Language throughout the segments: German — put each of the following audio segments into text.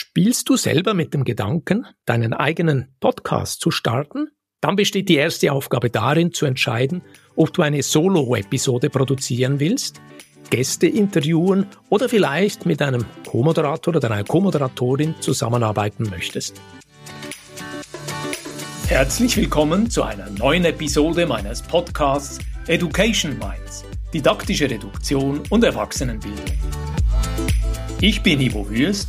Spielst du selber mit dem Gedanken, deinen eigenen Podcast zu starten? Dann besteht die erste Aufgabe darin, zu entscheiden, ob du eine Solo-Episode produzieren willst, Gäste interviewen oder vielleicht mit einem Co-Moderator oder einer Co-Moderatorin zusammenarbeiten möchtest. Herzlich willkommen zu einer neuen Episode meines Podcasts Education Minds, didaktische Reduktion und Erwachsenenbildung. Ich bin Ivo Würst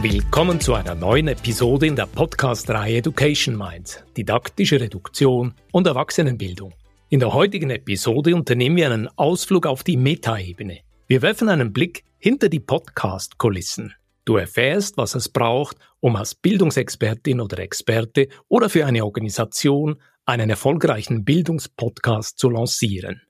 Willkommen zu einer neuen Episode in der Podcast-Reihe Education Minds, didaktische Reduktion und Erwachsenenbildung. In der heutigen Episode unternehmen wir einen Ausflug auf die Metaebene. Wir werfen einen Blick hinter die Podcast-Kulissen. Du erfährst, was es braucht, um als Bildungsexpertin oder Experte oder für eine Organisation einen erfolgreichen Bildungspodcast zu lancieren.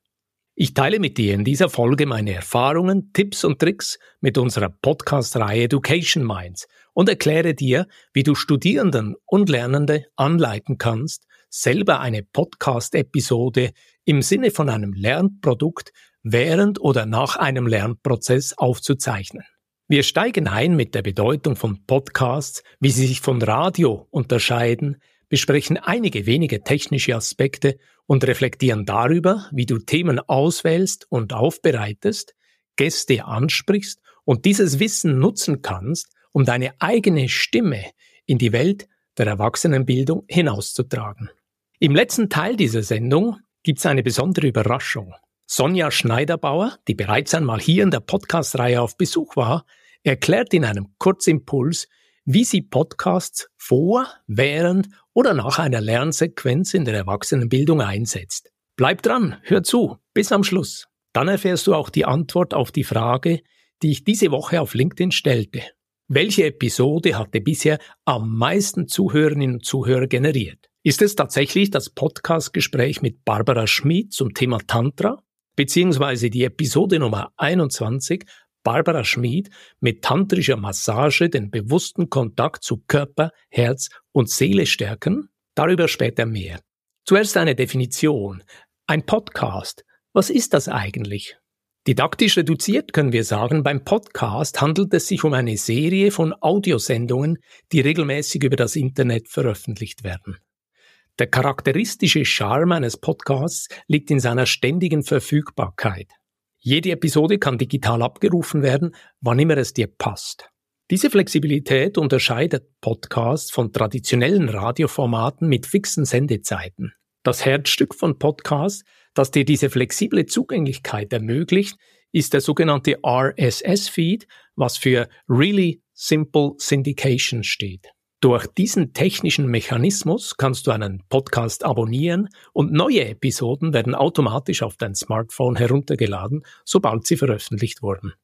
Ich teile mit dir in dieser Folge meine Erfahrungen, Tipps und Tricks mit unserer Podcast-Reihe Education Minds und erkläre dir, wie du Studierenden und Lernende anleiten kannst, selber eine Podcast-Episode im Sinne von einem Lernprodukt während oder nach einem Lernprozess aufzuzeichnen. Wir steigen ein mit der Bedeutung von Podcasts, wie sie sich von Radio unterscheiden, besprechen einige wenige technische Aspekte und reflektieren darüber, wie du Themen auswählst und aufbereitest, Gäste ansprichst und dieses Wissen nutzen kannst, um deine eigene Stimme in die Welt der Erwachsenenbildung hinauszutragen. Im letzten Teil dieser Sendung gibt's eine besondere Überraschung. Sonja Schneiderbauer, die bereits einmal hier in der Podcast-Reihe auf Besuch war, erklärt in einem Kurzimpuls, wie sie Podcasts vor, während oder nach einer Lernsequenz in der Erwachsenenbildung einsetzt. Bleib dran, hör zu, bis am Schluss. Dann erfährst du auch die Antwort auf die Frage, die ich diese Woche auf LinkedIn stellte. Welche Episode hatte bisher am meisten Zuhörerinnen und Zuhörer generiert? Ist es tatsächlich das Podcastgespräch mit Barbara Schmid zum Thema Tantra? Beziehungsweise die Episode Nummer 21 Barbara Schmid mit tantrischer Massage den bewussten Kontakt zu Körper, Herz und Seele stärken? Darüber später mehr. Zuerst eine Definition. Ein Podcast. Was ist das eigentlich? Didaktisch reduziert können wir sagen, beim Podcast handelt es sich um eine Serie von Audiosendungen, die regelmäßig über das Internet veröffentlicht werden. Der charakteristische Charme eines Podcasts liegt in seiner ständigen Verfügbarkeit. Jede Episode kann digital abgerufen werden, wann immer es dir passt. Diese Flexibilität unterscheidet Podcasts von traditionellen Radioformaten mit fixen Sendezeiten. Das Herzstück von Podcasts, das dir diese flexible Zugänglichkeit ermöglicht, ist der sogenannte RSS-Feed, was für Really Simple Syndication steht. Durch diesen technischen Mechanismus kannst du einen Podcast abonnieren und neue Episoden werden automatisch auf dein Smartphone heruntergeladen, sobald sie veröffentlicht wurden.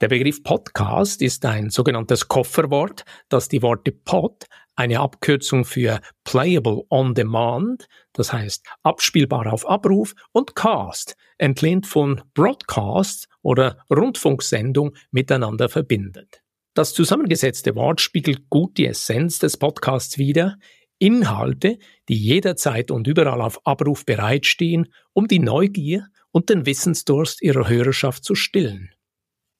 Der Begriff Podcast ist ein sogenanntes Kofferwort, das die Worte Pod, eine Abkürzung für Playable on Demand, das heißt abspielbar auf Abruf, und Cast, entlehnt von Broadcast oder Rundfunksendung, miteinander verbindet. Das zusammengesetzte Wort spiegelt gut die Essenz des Podcasts wider, Inhalte, die jederzeit und überall auf Abruf bereitstehen, um die Neugier und den Wissensdurst ihrer Hörerschaft zu stillen.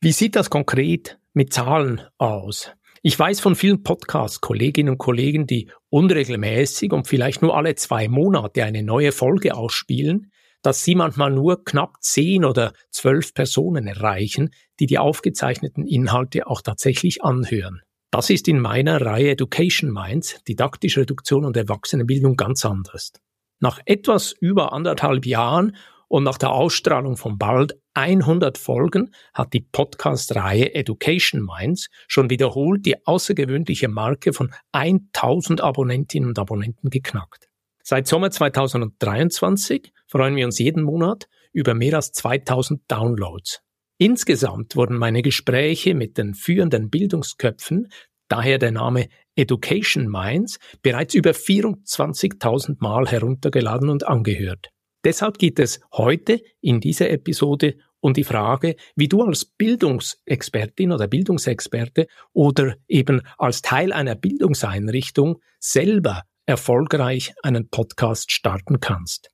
Wie sieht das konkret mit Zahlen aus? Ich weiß von vielen Podcast-Kolleginnen und Kollegen, die unregelmäßig und vielleicht nur alle zwei Monate eine neue Folge ausspielen, dass sie manchmal nur knapp zehn oder zwölf Personen erreichen, die die aufgezeichneten Inhalte auch tatsächlich anhören. Das ist in meiner Reihe Education Minds, didaktische Reduktion und Erwachsenenbildung ganz anders. Nach etwas über anderthalb Jahren und nach der Ausstrahlung von bald 100 Folgen hat die Podcast-Reihe Education Minds schon wiederholt die außergewöhnliche Marke von 1000 Abonnentinnen und Abonnenten geknackt. Seit Sommer 2023 freuen wir uns jeden Monat über mehr als 2000 Downloads. Insgesamt wurden meine Gespräche mit den führenden Bildungsköpfen daher der Name Education Minds, bereits über 24.000 Mal heruntergeladen und angehört. Deshalb geht es heute in dieser Episode um die Frage, wie du als Bildungsexpertin oder Bildungsexperte oder eben als Teil einer Bildungseinrichtung selber erfolgreich einen Podcast starten kannst.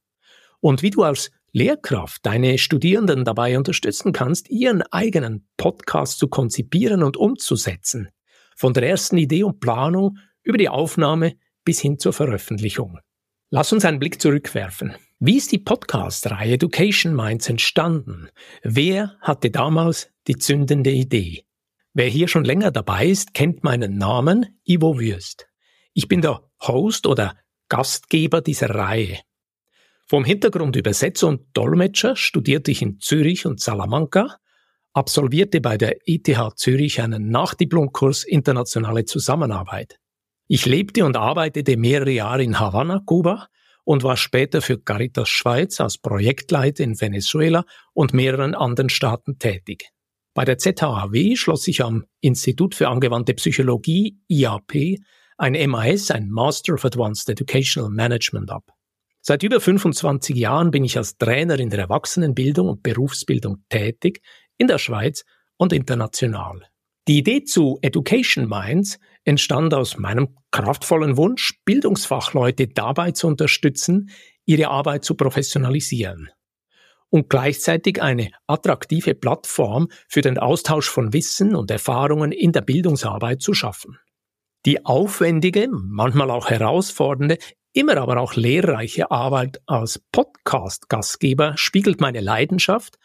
Und wie du als Lehrkraft deine Studierenden dabei unterstützen kannst, ihren eigenen Podcast zu konzipieren und umzusetzen. Von der ersten Idee und Planung über die Aufnahme bis hin zur Veröffentlichung. Lass uns einen Blick zurückwerfen. Wie ist die Podcast-Reihe Education Minds entstanden? Wer hatte damals die zündende Idee? Wer hier schon länger dabei ist, kennt meinen Namen, Ivo Würst. Ich bin der Host oder Gastgeber dieser Reihe. Vom Hintergrund Übersetzer und Dolmetscher studierte ich in Zürich und Salamanca, absolvierte bei der ETH Zürich einen Nachdiplomkurs Internationale Zusammenarbeit. Ich lebte und arbeitete mehrere Jahre in Havanna, Kuba und war später für Caritas Schweiz als Projektleiter in Venezuela und mehreren anderen Staaten tätig. Bei der ZHAW schloss ich am Institut für angewandte Psychologie IAP ein MAS, ein Master of Advanced Educational Management ab. Seit über 25 Jahren bin ich als Trainer in der Erwachsenenbildung und Berufsbildung tätig, in der Schweiz und international. Die Idee zu Education Minds entstand aus meinem kraftvollen Wunsch, Bildungsfachleute dabei zu unterstützen, ihre Arbeit zu professionalisieren und gleichzeitig eine attraktive Plattform für den Austausch von Wissen und Erfahrungen in der Bildungsarbeit zu schaffen. Die aufwendige, manchmal auch herausfordernde, immer aber auch lehrreiche Arbeit als Podcast-Gastgeber spiegelt meine Leidenschaft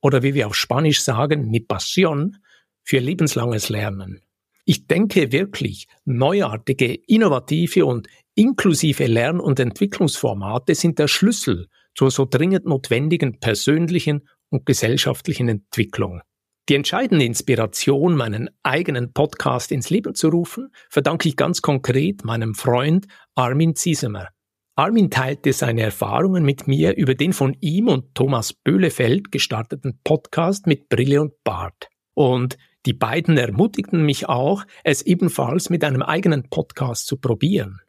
oder wie wir auf Spanisch sagen, mi pasión für lebenslanges Lernen. Ich denke wirklich, neuartige, innovative und inklusive Lern- und Entwicklungsformate sind der Schlüssel zur so dringend notwendigen persönlichen und gesellschaftlichen Entwicklung. Die entscheidende Inspiration, meinen eigenen Podcast ins Leben zu rufen, verdanke ich ganz konkret meinem Freund Armin Ziesemer. Armin teilte seine Erfahrungen mit mir über den von ihm und Thomas Böhlefeld gestarteten Podcast mit Brille und Bart. Und die beiden ermutigten mich auch, es ebenfalls mit einem eigenen Podcast zu probieren.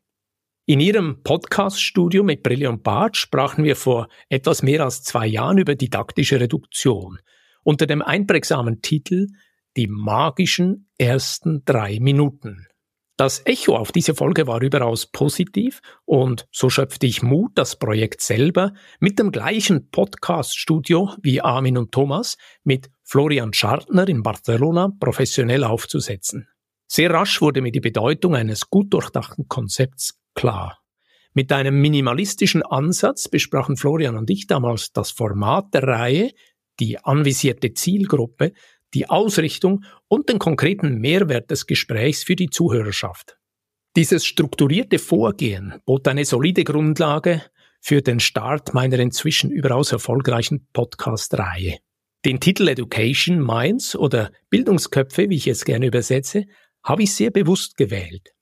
In ihrem Podcaststudio mit Brille und Bart sprachen wir vor etwas mehr als zwei Jahren über didaktische Reduktion unter dem einprägsamen Titel Die magischen ersten drei Minuten. Das Echo auf diese Folge war überaus positiv und so schöpfte ich Mut, das Projekt selber mit dem gleichen Podcast-Studio wie Armin und Thomas mit Florian Schartner in Barcelona professionell aufzusetzen. Sehr rasch wurde mir die Bedeutung eines gut durchdachten Konzepts klar. Mit einem minimalistischen Ansatz besprachen Florian und ich damals das Format der Reihe, die anvisierte Zielgruppe, die Ausrichtung und den konkreten Mehrwert des Gesprächs für die Zuhörerschaft. Dieses strukturierte Vorgehen bot eine solide Grundlage für den Start meiner inzwischen überaus erfolgreichen Podcast-Reihe. Den Titel Education Minds oder Bildungsköpfe, wie ich es gerne übersetze, habe ich sehr bewusst gewählt.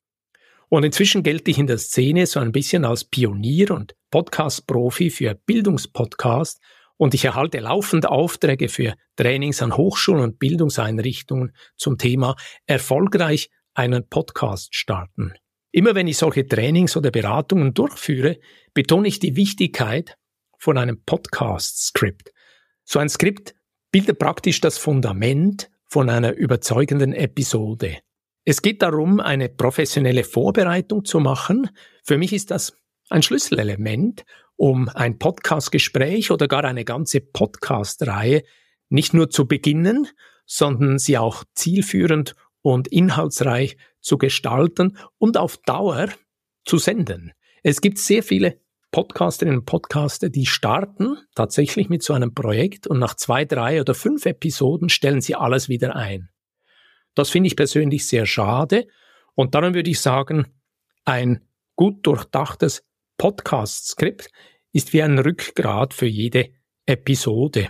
Und inzwischen gelte ich in der Szene so ein bisschen als Pionier und Podcast-Profi für Bildungspodcast und ich erhalte laufend Aufträge für Trainings an Hochschulen und Bildungseinrichtungen zum Thema erfolgreich einen Podcast starten. Immer wenn ich solche Trainings oder Beratungen durchführe, betone ich die Wichtigkeit von einem Podcast-Skript. So ein Skript bildet praktisch das Fundament von einer überzeugenden Episode. Es geht darum, eine professionelle Vorbereitung zu machen. Für mich ist das ein Schlüsselelement, um ein Podcastgespräch oder gar eine ganze Podcast-Reihe nicht nur zu beginnen, sondern sie auch zielführend und inhaltsreich zu gestalten und auf Dauer zu senden. Es gibt sehr viele Podcasterinnen und Podcaster, die starten tatsächlich mit so einem Projekt und nach zwei, drei oder fünf Episoden stellen sie alles wieder ein. Das finde ich persönlich sehr schade und darum würde ich sagen, ein gut durchdachtes Podcast-Skript ist wie ein Rückgrat für jede Episode.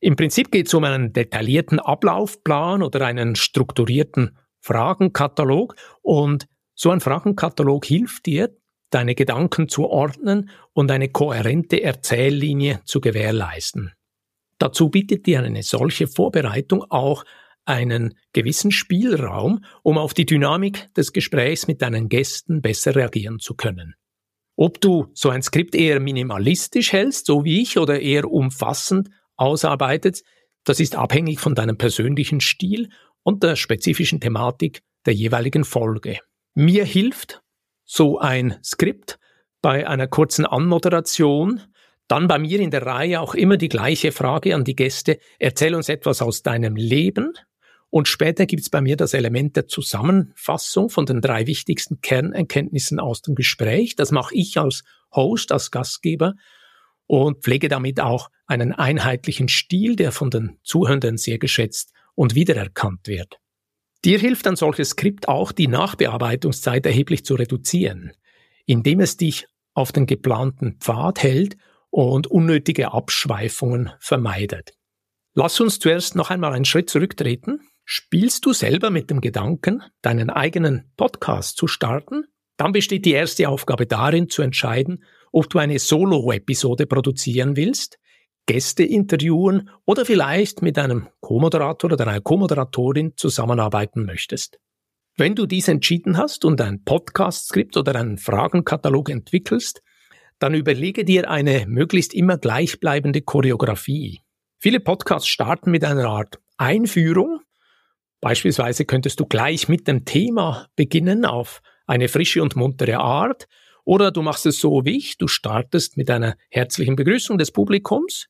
Im Prinzip geht es um einen detaillierten Ablaufplan oder einen strukturierten Fragenkatalog und so ein Fragenkatalog hilft dir, deine Gedanken zu ordnen und eine kohärente Erzähllinie zu gewährleisten. Dazu bietet dir eine solche Vorbereitung auch einen gewissen Spielraum, um auf die Dynamik des Gesprächs mit deinen Gästen besser reagieren zu können. Ob du so ein Skript eher minimalistisch hältst, so wie ich, oder eher umfassend ausarbeitet, das ist abhängig von deinem persönlichen Stil und der spezifischen Thematik der jeweiligen Folge. Mir hilft so ein Skript bei einer kurzen Anmoderation, dann bei mir in der Reihe auch immer die gleiche Frage an die Gäste, erzähl uns etwas aus deinem Leben, und später gibt's bei mir das Element der Zusammenfassung von den drei wichtigsten Kernerkenntnissen aus dem Gespräch. Das mache ich als Host, als Gastgeber und pflege damit auch einen einheitlichen Stil, der von den Zuhörenden sehr geschätzt und wiedererkannt wird. Dir hilft ein solches Skript auch, die Nachbearbeitungszeit erheblich zu reduzieren, indem es dich auf den geplanten Pfad hält und unnötige Abschweifungen vermeidet. Lass uns zuerst noch einmal einen Schritt zurücktreten Spielst du selber mit dem Gedanken, deinen eigenen Podcast zu starten? Dann besteht die erste Aufgabe darin, zu entscheiden, ob du eine Solo-Episode produzieren willst, Gäste interviewen oder vielleicht mit einem Co-Moderator oder einer Co-Moderatorin zusammenarbeiten möchtest. Wenn du dies entschieden hast und ein Podcast-Skript oder einen Fragenkatalog entwickelst, dann überlege dir eine möglichst immer gleichbleibende Choreografie. Viele Podcasts starten mit einer Art Einführung, Beispielsweise könntest du gleich mit dem Thema beginnen auf eine frische und muntere Art oder du machst es so wie ich, du startest mit einer herzlichen Begrüßung des Publikums,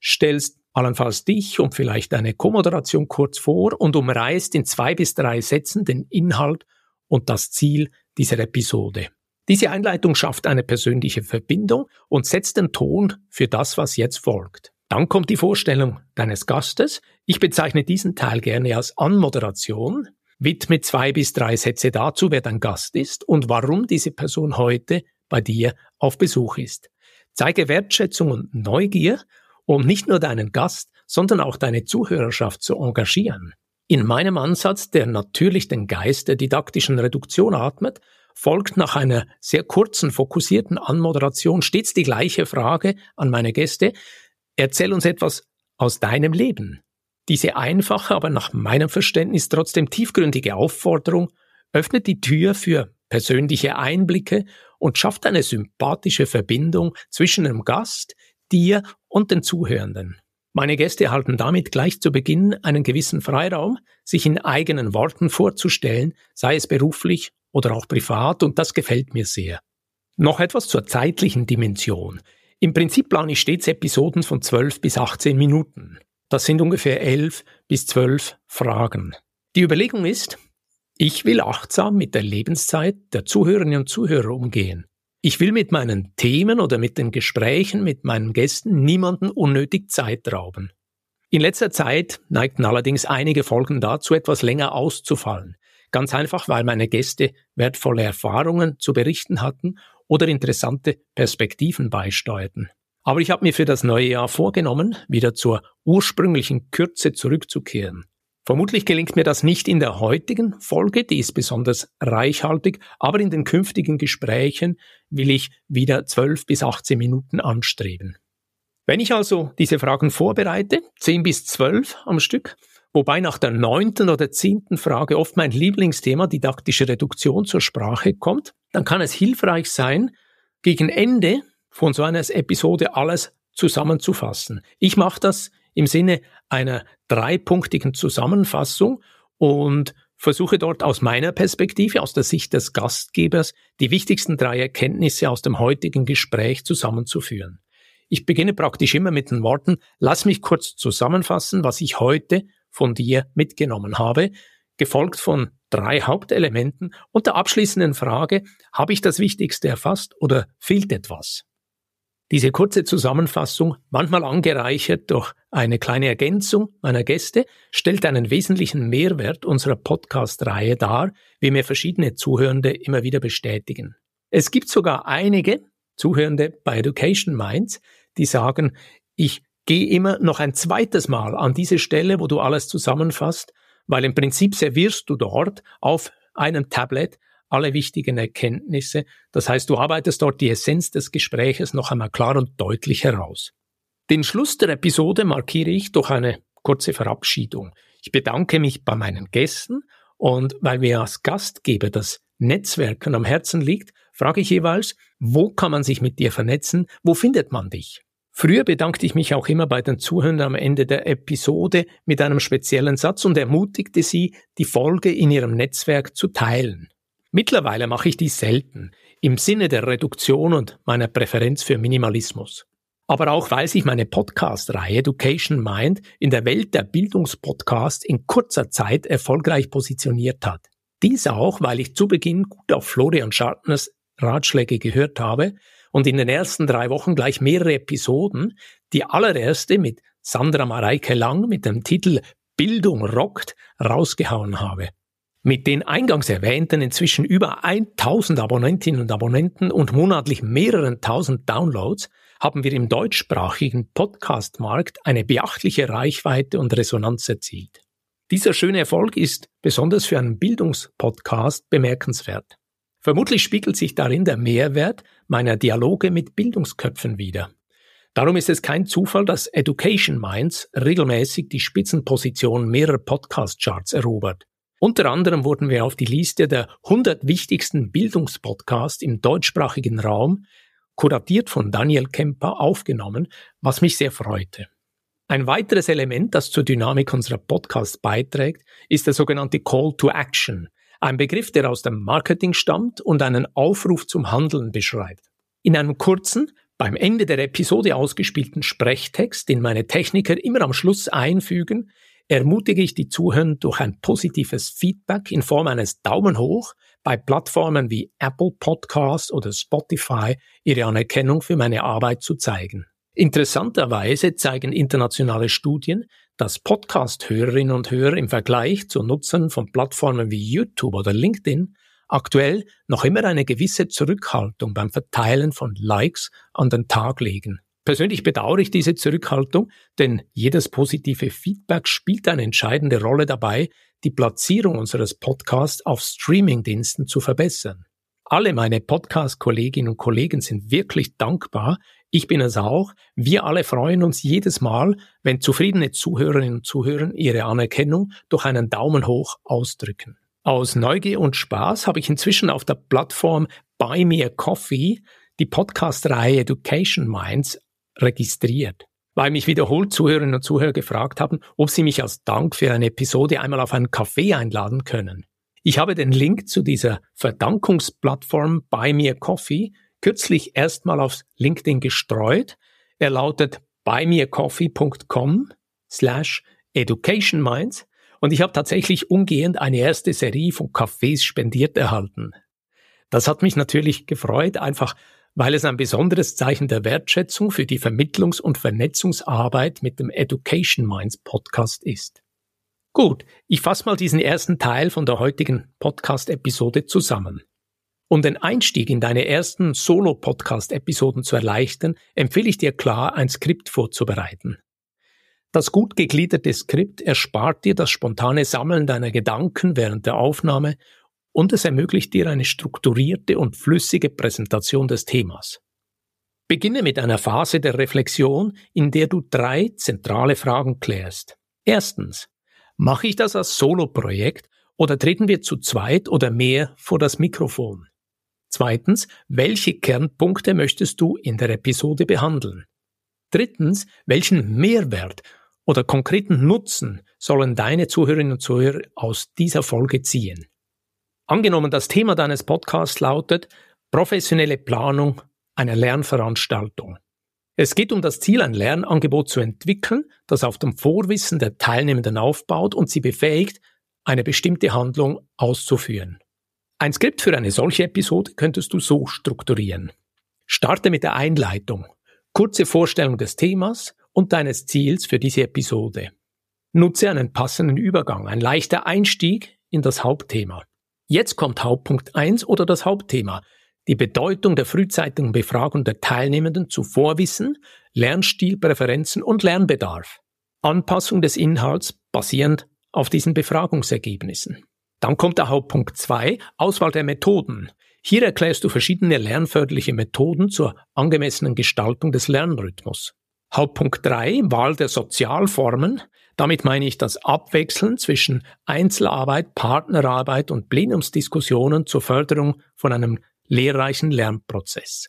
stellst allenfalls dich und vielleicht eine Co-Moderation kurz vor und umreißt in zwei bis drei Sätzen den Inhalt und das Ziel dieser Episode. Diese Einleitung schafft eine persönliche Verbindung und setzt den Ton für das, was jetzt folgt. Dann kommt die Vorstellung deines Gastes. Ich bezeichne diesen Teil gerne als Anmoderation. Widme zwei bis drei Sätze dazu, wer dein Gast ist und warum diese Person heute bei dir auf Besuch ist. Zeige Wertschätzung und Neugier, um nicht nur deinen Gast, sondern auch deine Zuhörerschaft zu engagieren. In meinem Ansatz, der natürlich den Geist der didaktischen Reduktion atmet, folgt nach einer sehr kurzen, fokussierten Anmoderation stets die gleiche Frage an meine Gäste, Erzähl uns etwas aus deinem Leben. Diese einfache, aber nach meinem Verständnis trotzdem tiefgründige Aufforderung öffnet die Tür für persönliche Einblicke und schafft eine sympathische Verbindung zwischen dem Gast, dir und den Zuhörenden. Meine Gäste erhalten damit gleich zu Beginn einen gewissen Freiraum, sich in eigenen Worten vorzustellen, sei es beruflich oder auch privat, und das gefällt mir sehr. Noch etwas zur zeitlichen Dimension. Im Prinzip plane ich stets Episoden von 12 bis 18 Minuten. Das sind ungefähr 11 bis 12 Fragen. Die Überlegung ist, ich will achtsam mit der Lebenszeit der Zuhörerinnen und Zuhörer umgehen. Ich will mit meinen Themen oder mit den Gesprächen mit meinen Gästen niemanden unnötig Zeit rauben. In letzter Zeit neigten allerdings einige Folgen dazu, etwas länger auszufallen. Ganz einfach, weil meine Gäste wertvolle Erfahrungen zu berichten hatten oder interessante Perspektiven beisteuerten. Aber ich habe mir für das neue Jahr vorgenommen, wieder zur ursprünglichen Kürze zurückzukehren. Vermutlich gelingt mir das nicht in der heutigen Folge, die ist besonders reichhaltig, aber in den künftigen Gesprächen will ich wieder 12 bis 18 Minuten anstreben. Wenn ich also diese Fragen vorbereite, 10 bis 12 am Stück, wobei nach der neunten oder zehnten Frage oft mein Lieblingsthema didaktische Reduktion zur Sprache kommt, dann kann es hilfreich sein, gegen Ende von so einer Episode alles zusammenzufassen. Ich mache das im Sinne einer dreipunktigen Zusammenfassung und versuche dort aus meiner Perspektive, aus der Sicht des Gastgebers, die wichtigsten drei Erkenntnisse aus dem heutigen Gespräch zusammenzuführen. Ich beginne praktisch immer mit den Worten, lass mich kurz zusammenfassen, was ich heute von dir mitgenommen habe, gefolgt von drei Hauptelementen und der abschließenden Frage, habe ich das Wichtigste erfasst oder fehlt etwas? Diese kurze Zusammenfassung, manchmal angereichert durch eine kleine Ergänzung meiner Gäste, stellt einen wesentlichen Mehrwert unserer Podcast-Reihe dar, wie mir verschiedene Zuhörende immer wieder bestätigen. Es gibt sogar einige Zuhörende bei Education Minds, die sagen, ich gehe immer noch ein zweites Mal an diese Stelle, wo du alles zusammenfasst, weil im Prinzip servierst du dort auf einem Tablet alle wichtigen Erkenntnisse. Das heißt, du arbeitest dort die Essenz des Gespräches noch einmal klar und deutlich heraus. Den Schluss der Episode markiere ich durch eine kurze Verabschiedung. Ich bedanke mich bei meinen Gästen und weil mir als Gastgeber das Netzwerken am Herzen liegt, frage ich jeweils, wo kann man sich mit dir vernetzen, wo findet man dich? Früher bedankte ich mich auch immer bei den Zuhörern am Ende der Episode mit einem speziellen Satz und ermutigte sie, die Folge in ihrem Netzwerk zu teilen. Mittlerweile mache ich dies selten, im Sinne der Reduktion und meiner Präferenz für Minimalismus. Aber auch weil sich meine Podcast-Reihe Education Mind in der Welt der Bildungspodcasts in kurzer Zeit erfolgreich positioniert hat. Dies auch, weil ich zu Beginn gut auf Florian Schartners Ratschläge gehört habe und in den ersten drei Wochen gleich mehrere Episoden, die allererste mit Sandra Mareike Lang mit dem Titel Bildung rockt rausgehauen habe. Mit den eingangs erwähnten inzwischen über 1000 Abonnentinnen und Abonnenten und monatlich mehreren tausend Downloads haben wir im deutschsprachigen Podcast-Markt eine beachtliche Reichweite und Resonanz erzielt. Dieser schöne Erfolg ist besonders für einen Bildungspodcast bemerkenswert. Vermutlich spiegelt sich darin der Mehrwert meiner Dialoge mit Bildungsköpfen wider. Darum ist es kein Zufall, dass Education Minds regelmäßig die Spitzenposition mehrerer Podcast-Charts erobert. Unter anderem wurden wir auf die Liste der 100 wichtigsten Bildungspodcasts im deutschsprachigen Raum, kuratiert von Daniel Kemper, aufgenommen, was mich sehr freute. Ein weiteres Element, das zur Dynamik unserer Podcasts beiträgt, ist der sogenannte Call to Action, ein Begriff, der aus dem Marketing stammt und einen Aufruf zum Handeln beschreibt. In einem kurzen, beim Ende der Episode ausgespielten Sprechtext, den meine Techniker immer am Schluss einfügen, ermutige ich die Zuhörer durch ein positives Feedback in Form eines Daumen hoch bei Plattformen wie Apple Podcasts oder Spotify ihre Anerkennung für meine Arbeit zu zeigen. Interessanterweise zeigen internationale Studien, dass Podcast-Hörerinnen und Hörer im Vergleich zu Nutzern von Plattformen wie YouTube oder LinkedIn aktuell noch immer eine gewisse Zurückhaltung beim Verteilen von Likes an den Tag legen. Persönlich bedauere ich diese Zurückhaltung, denn jedes positive Feedback spielt eine entscheidende Rolle dabei, die Platzierung unseres Podcasts auf Streamingdiensten zu verbessern. Alle meine Podcast-Kolleginnen und Kollegen sind wirklich dankbar. Ich bin es auch. Wir alle freuen uns jedes Mal, wenn zufriedene Zuhörerinnen und Zuhörer ihre Anerkennung durch einen Daumen hoch ausdrücken. Aus Neugier und Spaß habe ich inzwischen auf der Plattform Buy Me a Coffee die Podcast-Reihe Education Minds registriert, weil mich wiederholt Zuhörerinnen und Zuhörer gefragt haben, ob sie mich als Dank für eine Episode einmal auf einen Kaffee einladen können. Ich habe den Link zu dieser Verdankungsplattform Buy Me a Coffee kürzlich erstmal auf LinkedIn gestreut. Er lautet buymeacoffee.com slash educationminds und ich habe tatsächlich umgehend eine erste Serie von Cafés spendiert erhalten. Das hat mich natürlich gefreut, einfach weil es ein besonderes Zeichen der Wertschätzung für die Vermittlungs- und Vernetzungsarbeit mit dem Education Minds Podcast ist. Gut, ich fasse mal diesen ersten Teil von der heutigen Podcast-Episode zusammen. Um den Einstieg in deine ersten Solo-Podcast-Episoden zu erleichtern, empfehle ich dir klar, ein Skript vorzubereiten. Das gut gegliederte Skript erspart dir das spontane Sammeln deiner Gedanken während der Aufnahme und es ermöglicht dir eine strukturierte und flüssige Präsentation des Themas. Beginne mit einer Phase der Reflexion, in der du drei zentrale Fragen klärst. Erstens, mache ich das als Solo-Projekt oder treten wir zu zweit oder mehr vor das Mikrofon? Zweitens, welche Kernpunkte möchtest du in der Episode behandeln? Drittens, welchen Mehrwert oder konkreten Nutzen sollen deine Zuhörerinnen und Zuhörer aus dieser Folge ziehen? Angenommen, das Thema deines Podcasts lautet professionelle Planung einer Lernveranstaltung. Es geht um das Ziel, ein Lernangebot zu entwickeln, das auf dem Vorwissen der Teilnehmenden aufbaut und sie befähigt, eine bestimmte Handlung auszuführen. Ein Skript für eine solche Episode könntest du so strukturieren. Starte mit der Einleitung, kurze Vorstellung des Themas und deines Ziels für diese Episode. Nutze einen passenden Übergang, ein leichter Einstieg in das Hauptthema. Jetzt kommt Hauptpunkt 1 oder das Hauptthema. Die Bedeutung der frühzeitigen Befragung der Teilnehmenden zu Vorwissen, Lernstilpräferenzen und Lernbedarf. Anpassung des Inhalts basierend auf diesen Befragungsergebnissen. Dann kommt der Hauptpunkt 2, Auswahl der Methoden. Hier erklärst du verschiedene lernförderliche Methoden zur angemessenen Gestaltung des Lernrhythmus. Hauptpunkt 3, Wahl der Sozialformen. Damit meine ich das Abwechseln zwischen Einzelarbeit, Partnerarbeit und Plenumsdiskussionen zur Förderung von einem lehrreichen Lernprozess.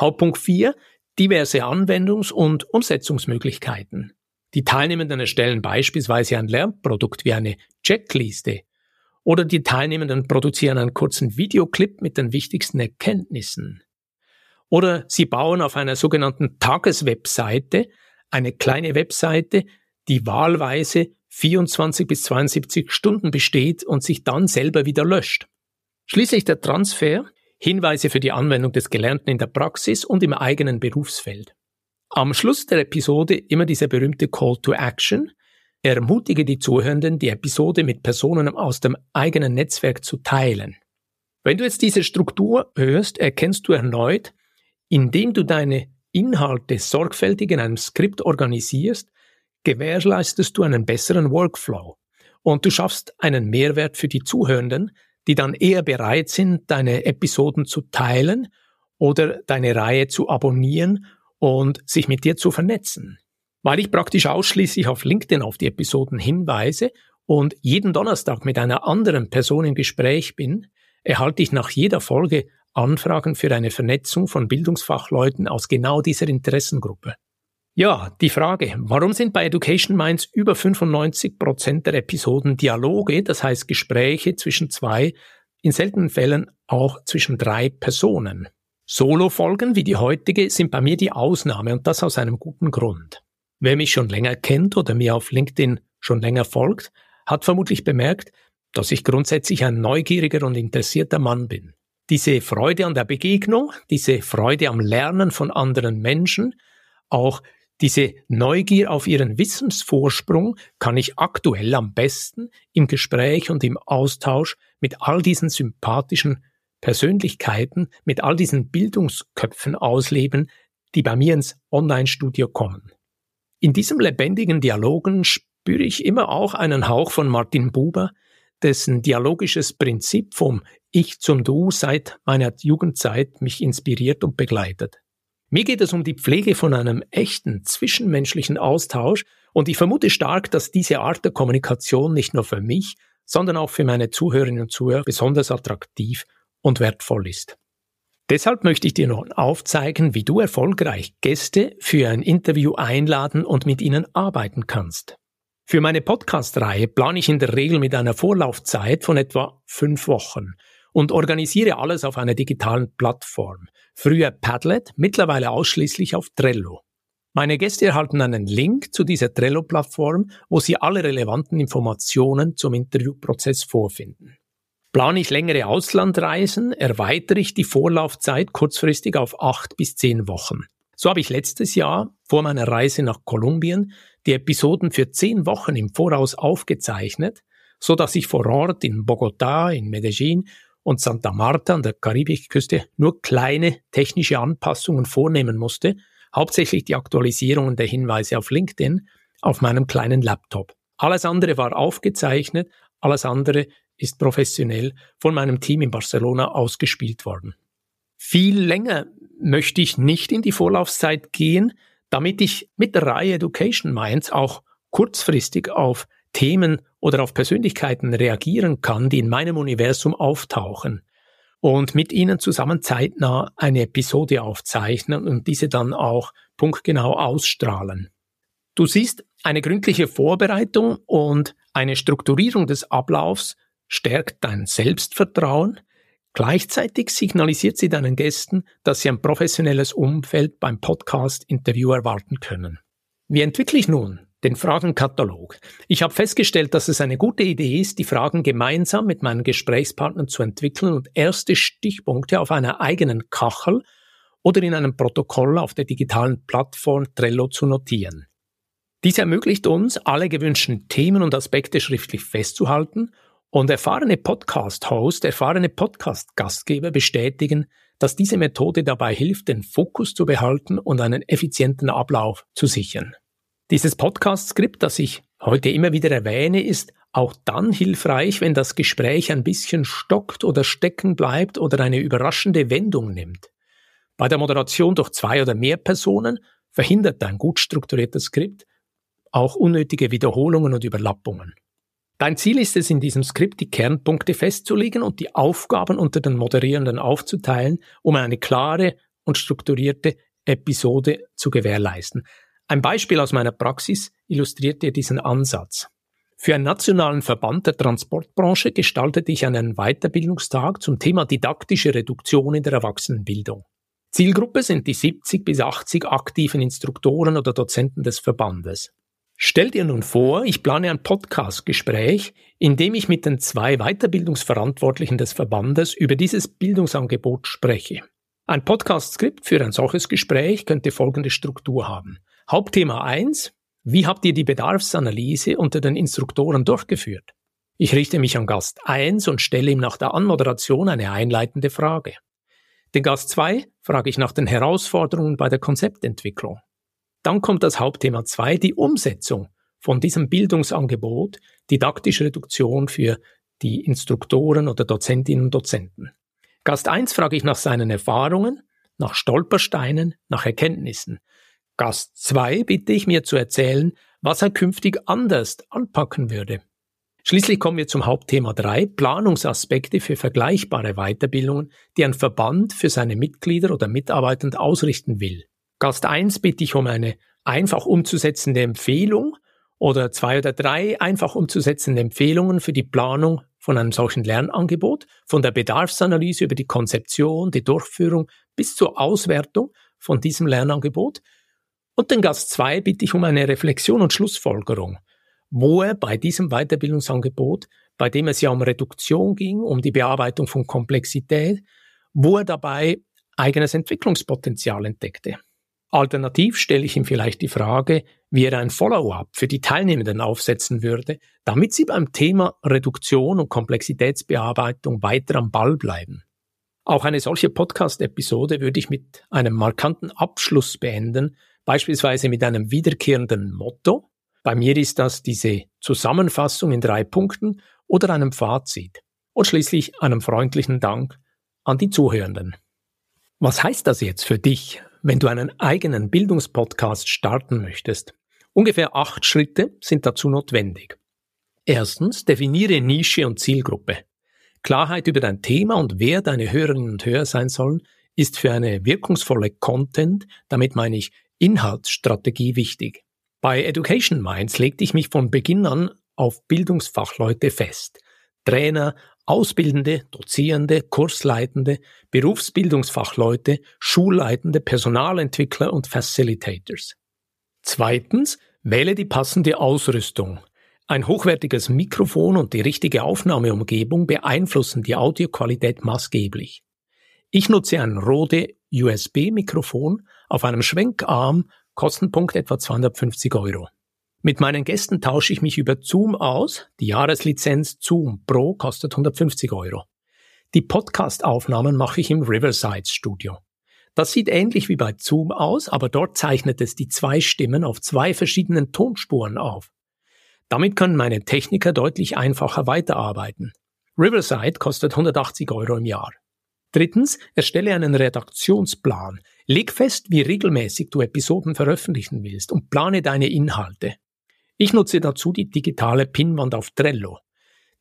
Hauptpunkt 4. Diverse Anwendungs- und Umsetzungsmöglichkeiten. Die Teilnehmenden erstellen beispielsweise ein Lernprodukt wie eine Checkliste oder die Teilnehmenden produzieren einen kurzen Videoclip mit den wichtigsten Erkenntnissen. Oder sie bauen auf einer sogenannten Tageswebseite eine kleine Webseite, die wahlweise 24 bis 72 Stunden besteht und sich dann selber wieder löscht. Schließlich der Transfer, Hinweise für die Anwendung des Gelernten in der Praxis und im eigenen Berufsfeld. Am Schluss der Episode immer dieser berühmte Call to Action. Ermutige die Zuhörenden, die Episode mit Personen aus dem eigenen Netzwerk zu teilen. Wenn du jetzt diese Struktur hörst, erkennst du erneut, indem du deine Inhalte sorgfältig in einem Skript organisierst, gewährleistest du einen besseren Workflow und du schaffst einen Mehrwert für die Zuhörenden, die dann eher bereit sind, deine Episoden zu teilen oder deine Reihe zu abonnieren und sich mit dir zu vernetzen. Weil ich praktisch ausschließlich auf LinkedIn auf die Episoden hinweise und jeden Donnerstag mit einer anderen Person im Gespräch bin, erhalte ich nach jeder Folge Anfragen für eine Vernetzung von Bildungsfachleuten aus genau dieser Interessengruppe. Ja, die Frage, warum sind bei Education Minds über 95 Prozent der Episoden Dialoge, das heißt Gespräche zwischen zwei, in seltenen Fällen auch zwischen drei Personen? Solo-Folgen wie die heutige sind bei mir die Ausnahme und das aus einem guten Grund. Wer mich schon länger kennt oder mir auf LinkedIn schon länger folgt, hat vermutlich bemerkt, dass ich grundsätzlich ein neugieriger und interessierter Mann bin. Diese Freude an der Begegnung, diese Freude am Lernen von anderen Menschen, auch diese Neugier auf ihren Wissensvorsprung kann ich aktuell am besten im Gespräch und im Austausch mit all diesen sympathischen Persönlichkeiten, mit all diesen Bildungsköpfen ausleben, die bei mir ins Online-Studio kommen. In diesem lebendigen Dialogen spüre ich immer auch einen Hauch von Martin Buber, dessen dialogisches Prinzip vom Ich zum Du seit meiner Jugendzeit mich inspiriert und begleitet. Mir geht es um die Pflege von einem echten zwischenmenschlichen Austausch und ich vermute stark, dass diese Art der Kommunikation nicht nur für mich, sondern auch für meine Zuhörerinnen und Zuhörer besonders attraktiv und wertvoll ist. Deshalb möchte ich dir nun aufzeigen, wie du erfolgreich Gäste für ein Interview einladen und mit ihnen arbeiten kannst. Für meine Podcast-Reihe plane ich in der Regel mit einer Vorlaufzeit von etwa fünf Wochen und organisiere alles auf einer digitalen Plattform. Früher Padlet, mittlerweile ausschließlich auf Trello. Meine Gäste erhalten einen Link zu dieser Trello-Plattform, wo sie alle relevanten Informationen zum Interviewprozess vorfinden. Plane ich längere Auslandreisen, erweitere ich die Vorlaufzeit kurzfristig auf acht bis zehn Wochen. So habe ich letztes Jahr vor meiner Reise nach Kolumbien die Episoden für zehn Wochen im Voraus aufgezeichnet, so dass ich vor Ort in Bogotá, in Medellin und Santa Marta an der Karibikküste nur kleine technische Anpassungen vornehmen musste, hauptsächlich die Aktualisierungen der Hinweise auf LinkedIn auf meinem kleinen Laptop. Alles andere war aufgezeichnet, alles andere ist professionell von meinem Team in Barcelona ausgespielt worden. Viel länger möchte ich nicht in die Vorlaufzeit gehen, damit ich mit der Reihe Education Minds auch kurzfristig auf Themen oder auf Persönlichkeiten reagieren kann, die in meinem Universum auftauchen und mit ihnen zusammen zeitnah eine Episode aufzeichnen und diese dann auch punktgenau ausstrahlen. Du siehst, eine gründliche Vorbereitung und eine Strukturierung des Ablaufs stärkt dein Selbstvertrauen, gleichzeitig signalisiert sie deinen Gästen, dass sie ein professionelles Umfeld beim Podcast-Interview erwarten können. Wie entwickle ich nun den Fragenkatalog. Ich habe festgestellt, dass es eine gute Idee ist, die Fragen gemeinsam mit meinen Gesprächspartnern zu entwickeln und erste Stichpunkte auf einer eigenen Kachel oder in einem Protokoll auf der digitalen Plattform Trello zu notieren. Dies ermöglicht uns, alle gewünschten Themen und Aspekte schriftlich festzuhalten und erfahrene Podcast-Host, erfahrene Podcast-Gastgeber bestätigen, dass diese Methode dabei hilft, den Fokus zu behalten und einen effizienten Ablauf zu sichern. Dieses Podcast-Skript, das ich heute immer wieder erwähne, ist auch dann hilfreich, wenn das Gespräch ein bisschen stockt oder stecken bleibt oder eine überraschende Wendung nimmt. Bei der Moderation durch zwei oder mehr Personen verhindert ein gut strukturiertes Skript auch unnötige Wiederholungen und Überlappungen. Dein Ziel ist es, in diesem Skript die Kernpunkte festzulegen und die Aufgaben unter den Moderierenden aufzuteilen, um eine klare und strukturierte Episode zu gewährleisten. Ein Beispiel aus meiner Praxis illustriert dir diesen Ansatz. Für einen nationalen Verband der Transportbranche gestaltete ich einen Weiterbildungstag zum Thema didaktische Reduktion in der Erwachsenenbildung. Zielgruppe sind die 70 bis 80 aktiven Instruktoren oder Dozenten des Verbandes. Stell dir nun vor, ich plane ein Podcast-Gespräch, in dem ich mit den zwei Weiterbildungsverantwortlichen des Verbandes über dieses Bildungsangebot spreche. Ein Podcast-Skript für ein solches Gespräch könnte folgende Struktur haben. Hauptthema 1. Wie habt ihr die Bedarfsanalyse unter den Instruktoren durchgeführt? Ich richte mich an Gast 1 und stelle ihm nach der Anmoderation eine einleitende Frage. Den Gast 2 frage ich nach den Herausforderungen bei der Konzeptentwicklung. Dann kommt das Hauptthema 2, die Umsetzung von diesem Bildungsangebot, didaktische Reduktion für die Instruktoren oder Dozentinnen und Dozenten. Gast 1 frage ich nach seinen Erfahrungen, nach Stolpersteinen, nach Erkenntnissen. Gast 2 bitte ich mir zu erzählen, was er künftig anders anpacken würde. Schließlich kommen wir zum Hauptthema 3, Planungsaspekte für vergleichbare Weiterbildungen, die ein Verband für seine Mitglieder oder Mitarbeitende ausrichten will. Gast 1 bitte ich um eine einfach umzusetzende Empfehlung oder zwei oder drei einfach umzusetzende Empfehlungen für die Planung von einem solchen Lernangebot, von der Bedarfsanalyse über die Konzeption, die Durchführung bis zur Auswertung von diesem Lernangebot. Und den Gast 2 bitte ich um eine Reflexion und Schlussfolgerung, wo er bei diesem Weiterbildungsangebot, bei dem es ja um Reduktion ging, um die Bearbeitung von Komplexität, wo er dabei eigenes Entwicklungspotenzial entdeckte. Alternativ stelle ich ihm vielleicht die Frage, wie er ein Follow-up für die Teilnehmenden aufsetzen würde, damit sie beim Thema Reduktion und Komplexitätsbearbeitung weiter am Ball bleiben. Auch eine solche Podcast-Episode würde ich mit einem markanten Abschluss beenden, beispielsweise mit einem wiederkehrenden Motto. Bei mir ist das diese Zusammenfassung in drei Punkten oder einem Fazit. Und schließlich einem freundlichen Dank an die Zuhörenden. Was heißt das jetzt für dich wenn du einen eigenen Bildungspodcast starten möchtest. Ungefähr acht Schritte sind dazu notwendig. Erstens, definiere Nische und Zielgruppe. Klarheit über dein Thema und wer deine Hörerinnen und Hörer sein sollen, ist für eine wirkungsvolle Content, damit meine ich Inhaltsstrategie wichtig. Bei Education Minds legte ich mich von Beginn an auf Bildungsfachleute fest. Trainer, Ausbildende, Dozierende, Kursleitende, Berufsbildungsfachleute, Schulleitende, Personalentwickler und Facilitators. Zweitens, wähle die passende Ausrüstung. Ein hochwertiges Mikrofon und die richtige Aufnahmeumgebung beeinflussen die Audioqualität maßgeblich. Ich nutze ein Rode USB-Mikrofon auf einem Schwenkarm, Kostenpunkt etwa 250 Euro. Mit meinen Gästen tausche ich mich über Zoom aus. Die Jahreslizenz Zoom Pro kostet 150 Euro. Die Podcast-Aufnahmen mache ich im Riverside Studio. Das sieht ähnlich wie bei Zoom aus, aber dort zeichnet es die zwei Stimmen auf zwei verschiedenen Tonspuren auf. Damit können meine Techniker deutlich einfacher weiterarbeiten. Riverside kostet 180 Euro im Jahr. Drittens, erstelle einen Redaktionsplan. Leg fest, wie regelmäßig du Episoden veröffentlichen willst und plane deine Inhalte. Ich nutze dazu die digitale Pinwand auf Trello.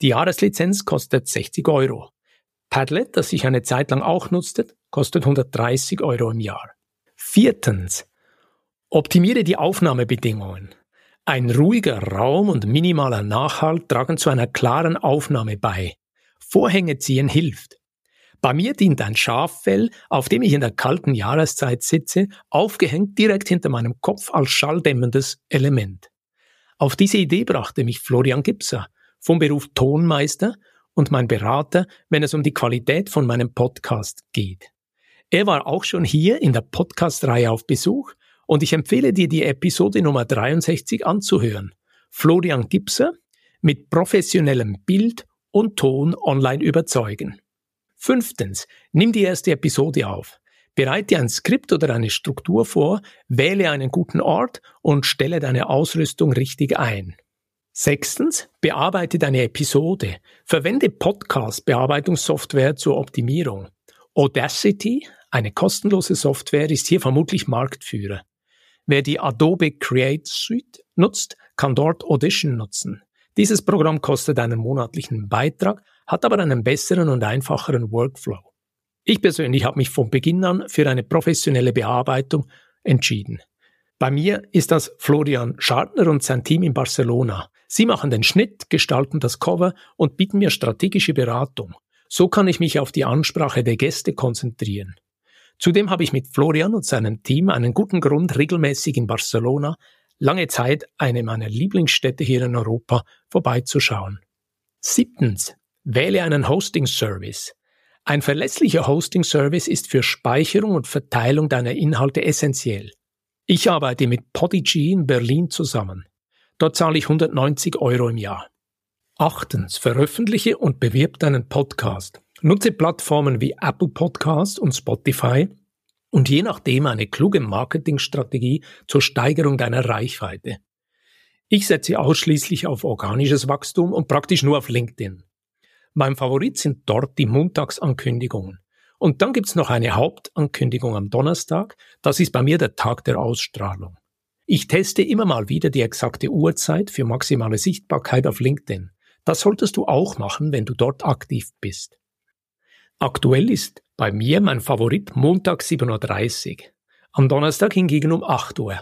Die Jahreslizenz kostet 60 Euro. Padlet, das ich eine Zeit lang auch nutzte, kostet 130 Euro im Jahr. Viertens. Optimiere die Aufnahmebedingungen. Ein ruhiger Raum und minimaler Nachhalt tragen zu einer klaren Aufnahme bei. Vorhänge ziehen hilft. Bei mir dient ein Schaffell, auf dem ich in der kalten Jahreszeit sitze, aufgehängt direkt hinter meinem Kopf als schalldämmendes Element. Auf diese Idee brachte mich Florian Gipser, vom Beruf Tonmeister und mein Berater, wenn es um die Qualität von meinem Podcast geht. Er war auch schon hier in der Podcast-Reihe auf Besuch und ich empfehle dir die Episode Nummer 63 anzuhören. Florian Gipser mit professionellem Bild und Ton online überzeugen. Fünftens, nimm die erste Episode auf. Bereite ein Skript oder eine Struktur vor, wähle einen guten Ort und stelle deine Ausrüstung richtig ein. Sechstens, bearbeite deine Episode. Verwende Podcast-Bearbeitungssoftware zur Optimierung. Audacity, eine kostenlose Software, ist hier vermutlich Marktführer. Wer die Adobe Create Suite nutzt, kann dort Audition nutzen. Dieses Programm kostet einen monatlichen Beitrag, hat aber einen besseren und einfacheren Workflow. Ich persönlich habe mich von Beginn an für eine professionelle Bearbeitung entschieden. Bei mir ist das Florian Schartner und sein Team in Barcelona. Sie machen den Schnitt, gestalten das Cover und bieten mir strategische Beratung. So kann ich mich auf die Ansprache der Gäste konzentrieren. Zudem habe ich mit Florian und seinem Team einen guten Grund, regelmäßig in Barcelona, lange Zeit eine meiner Lieblingsstädte hier in Europa, vorbeizuschauen. Siebtens. Wähle einen Hosting-Service. Ein verlässlicher Hosting-Service ist für Speicherung und Verteilung deiner Inhalte essentiell. Ich arbeite mit Podigy in Berlin zusammen. Dort zahle ich 190 Euro im Jahr. Achtens. Veröffentliche und bewirb deinen Podcast. Nutze Plattformen wie Apple Podcast und Spotify und je nachdem eine kluge Marketingstrategie zur Steigerung deiner Reichweite. Ich setze ausschließlich auf organisches Wachstum und praktisch nur auf LinkedIn. Mein Favorit sind dort die Montagsankündigungen. Und dann gibt's noch eine Hauptankündigung am Donnerstag. Das ist bei mir der Tag der Ausstrahlung. Ich teste immer mal wieder die exakte Uhrzeit für maximale Sichtbarkeit auf LinkedIn. Das solltest du auch machen, wenn du dort aktiv bist. Aktuell ist bei mir mein Favorit Montag 7.30 Uhr. Am Donnerstag hingegen um 8 Uhr.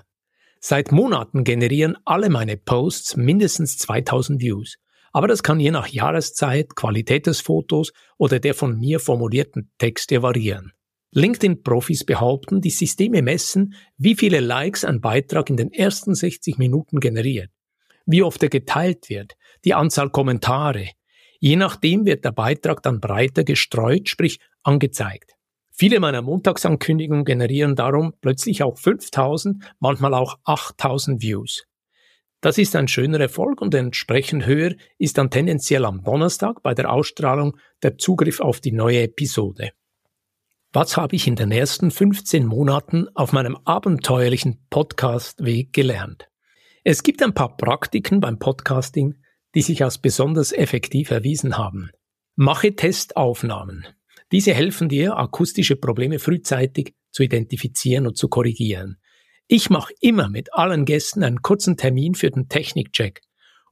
Seit Monaten generieren alle meine Posts mindestens 2000 Views. Aber das kann je nach Jahreszeit, Qualität des Fotos oder der von mir formulierten Texte variieren. LinkedIn-Profis behaupten, die Systeme messen, wie viele Likes ein Beitrag in den ersten 60 Minuten generiert, wie oft er geteilt wird, die Anzahl Kommentare, Je nachdem wird der Beitrag dann breiter gestreut, sprich angezeigt. Viele meiner Montagsankündigungen generieren darum plötzlich auch 5000, manchmal auch 8000 Views. Das ist ein schöner Erfolg und entsprechend höher ist dann tendenziell am Donnerstag bei der Ausstrahlung der Zugriff auf die neue Episode. Was habe ich in den ersten 15 Monaten auf meinem abenteuerlichen Podcastweg gelernt? Es gibt ein paar Praktiken beim Podcasting, die sich als besonders effektiv erwiesen haben. Mache Testaufnahmen. Diese helfen dir, akustische Probleme frühzeitig zu identifizieren und zu korrigieren. Ich mache immer mit allen Gästen einen kurzen Termin für den Technikcheck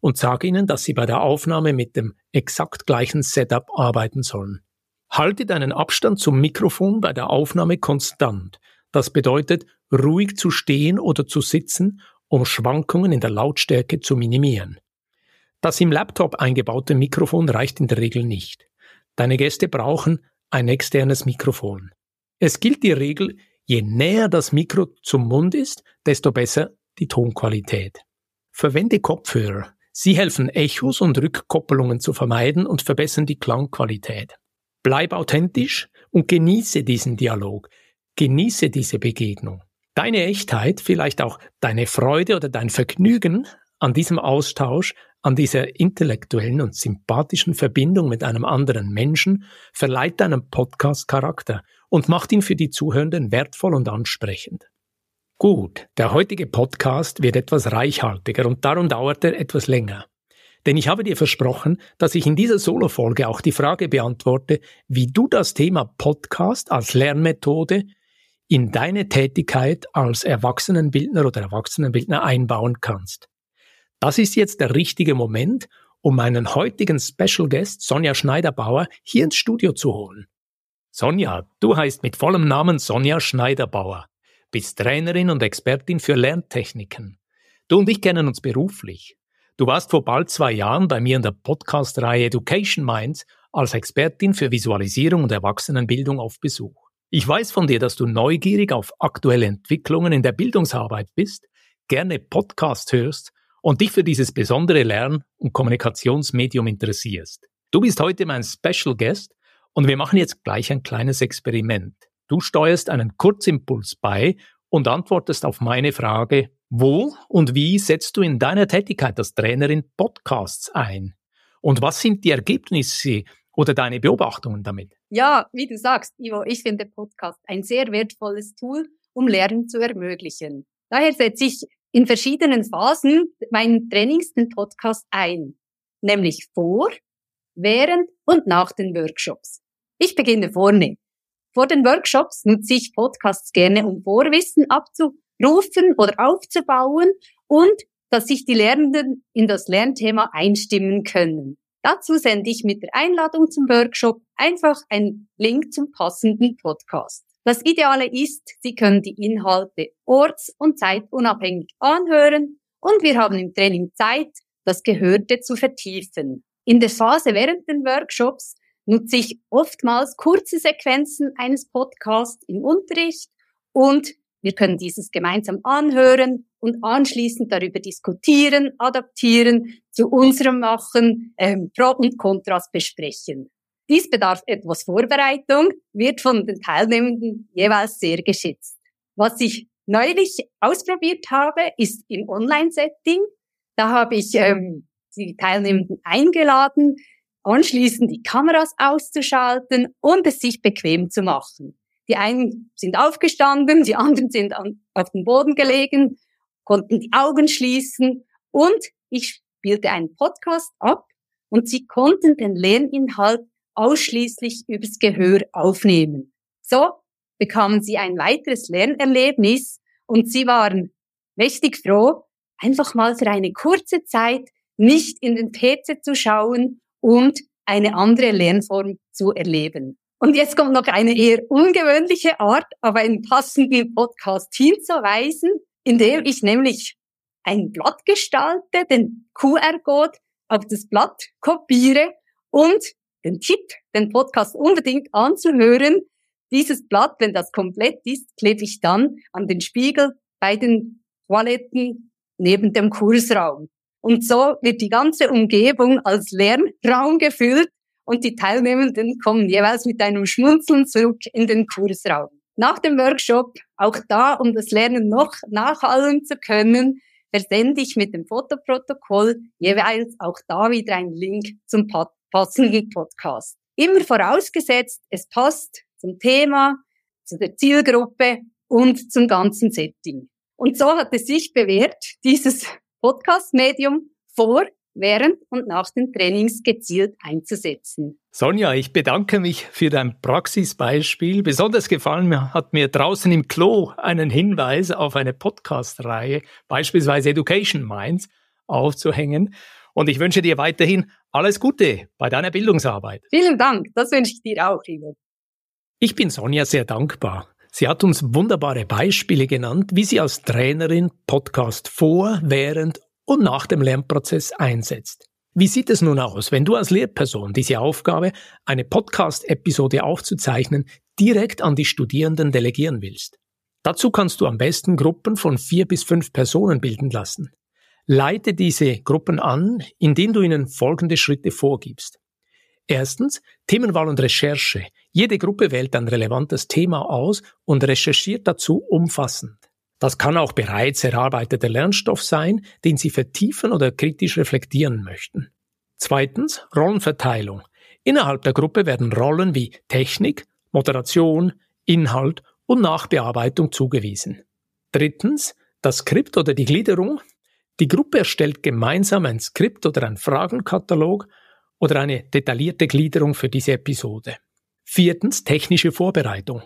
und sage ihnen, dass sie bei der Aufnahme mit dem exakt gleichen Setup arbeiten sollen. Halte deinen Abstand zum Mikrofon bei der Aufnahme konstant. Das bedeutet, ruhig zu stehen oder zu sitzen, um Schwankungen in der Lautstärke zu minimieren. Das im Laptop eingebaute Mikrofon reicht in der Regel nicht. Deine Gäste brauchen ein externes Mikrofon. Es gilt die Regel, je näher das Mikro zum Mund ist, desto besser die Tonqualität. Verwende Kopfhörer. Sie helfen Echos und Rückkoppelungen zu vermeiden und verbessern die Klangqualität. Bleib authentisch und genieße diesen Dialog. Genieße diese Begegnung. Deine Echtheit, vielleicht auch deine Freude oder dein Vergnügen an diesem Austausch, an dieser intellektuellen und sympathischen Verbindung mit einem anderen Menschen verleiht deinem Podcast Charakter und macht ihn für die Zuhörenden wertvoll und ansprechend. Gut, der heutige Podcast wird etwas reichhaltiger und darum dauert er etwas länger. Denn ich habe dir versprochen, dass ich in dieser Solo-Folge auch die Frage beantworte, wie du das Thema Podcast als Lernmethode in deine Tätigkeit als Erwachsenenbildner oder Erwachsenenbildner einbauen kannst. Das ist jetzt der richtige Moment, um meinen heutigen Special Guest Sonja Schneiderbauer hier ins Studio zu holen. Sonja, du heißt mit vollem Namen Sonja Schneiderbauer, bist Trainerin und Expertin für Lerntechniken. Du und ich kennen uns beruflich. Du warst vor bald zwei Jahren bei mir in der Podcast-Reihe Education Minds als Expertin für Visualisierung und Erwachsenenbildung auf Besuch. Ich weiß von dir, dass du neugierig auf aktuelle Entwicklungen in der Bildungsarbeit bist, gerne Podcast hörst und dich für dieses besondere Lern- und Kommunikationsmedium interessierst. Du bist heute mein Special Guest und wir machen jetzt gleich ein kleines Experiment. Du steuerst einen Kurzimpuls bei und antwortest auf meine Frage, wo und wie setzt du in deiner Tätigkeit als Trainerin Podcasts ein? Und was sind die Ergebnisse oder deine Beobachtungen damit? Ja, wie du sagst, Ivo, ich finde Podcast ein sehr wertvolles Tool, um Lernen zu ermöglichen. Daher setze ich in verschiedenen Phasen meinen Trainings den Podcast ein, nämlich vor, während und nach den Workshops. Ich beginne vorne. Vor den Workshops nutze ich Podcasts gerne, um Vorwissen abzurufen oder aufzubauen und dass sich die Lernenden in das Lernthema einstimmen können. Dazu sende ich mit der Einladung zum Workshop einfach einen Link zum passenden Podcast. Das Ideale ist, Sie können die Inhalte orts- und zeitunabhängig anhören und wir haben im Training Zeit, das Gehörte zu vertiefen. In der Phase während den Workshops nutze ich oftmals kurze Sequenzen eines Podcasts im Unterricht und wir können dieses gemeinsam anhören und anschließend darüber diskutieren, adaptieren, zu unserem Machen, ähm, Pro und Kontras besprechen. Dies bedarf etwas Vorbereitung, wird von den Teilnehmenden jeweils sehr geschätzt. Was ich neulich ausprobiert habe, ist im Online-Setting. Da habe ich ähm, die Teilnehmenden eingeladen, anschließend die Kameras auszuschalten und es sich bequem zu machen. Die einen sind aufgestanden, die anderen sind an, auf dem Boden gelegen, konnten die Augen schließen und ich spielte einen Podcast ab und sie konnten den Lerninhalt ausschließlich übers Gehör aufnehmen. So bekamen sie ein weiteres Lernerlebnis und sie waren mächtig froh, einfach mal für eine kurze Zeit nicht in den PC zu schauen und eine andere Lernform zu erleben. Und jetzt kommt noch eine eher ungewöhnliche Art, aber einen passenden Podcast hinzuweisen, indem ich nämlich ein Blatt gestalte, den QR-Code auf das Blatt kopiere und den Tipp, den Podcast unbedingt anzuhören. Dieses Blatt, wenn das komplett ist, klebe ich dann an den Spiegel bei den Toiletten neben dem Kursraum. Und so wird die ganze Umgebung als Lernraum gefüllt und die Teilnehmenden kommen jeweils mit einem Schmunzeln zurück in den Kursraum. Nach dem Workshop, auch da, um das Lernen noch nachhallen zu können, versende ich mit dem Fotoprotokoll jeweils auch da wieder einen Link zum passenden Podcast. Immer vorausgesetzt, es passt zum Thema, zu der Zielgruppe und zum ganzen Setting. Und so hat es sich bewährt, dieses Podcast-Medium vor, während und nach den Trainings gezielt einzusetzen. Sonja, ich bedanke mich für dein Praxisbeispiel. Besonders gefallen hat mir draußen im Klo einen Hinweis auf eine Podcast-Reihe, beispielsweise Education Minds, aufzuhängen. Und ich wünsche dir weiterhin alles Gute bei deiner Bildungsarbeit. Vielen Dank, das wünsche ich dir auch, Ivo. Ich bin Sonja sehr dankbar. Sie hat uns wunderbare Beispiele genannt, wie sie als Trainerin Podcast vor, während und nach dem Lernprozess einsetzt. Wie sieht es nun aus, wenn du als Lehrperson diese Aufgabe, eine Podcast-Episode aufzuzeichnen, direkt an die Studierenden delegieren willst? Dazu kannst du am besten Gruppen von vier bis fünf Personen bilden lassen. Leite diese Gruppen an, indem du ihnen folgende Schritte vorgibst. Erstens Themenwahl und Recherche. Jede Gruppe wählt ein relevantes Thema aus und recherchiert dazu umfassend. Das kann auch bereits erarbeiteter Lernstoff sein, den Sie vertiefen oder kritisch reflektieren möchten. Zweitens Rollenverteilung. Innerhalb der Gruppe werden Rollen wie Technik, Moderation, Inhalt und Nachbearbeitung zugewiesen. Drittens das Skript oder die Gliederung. Die Gruppe erstellt gemeinsam ein Skript oder ein Fragenkatalog oder eine detaillierte Gliederung für diese Episode. Viertens technische Vorbereitung.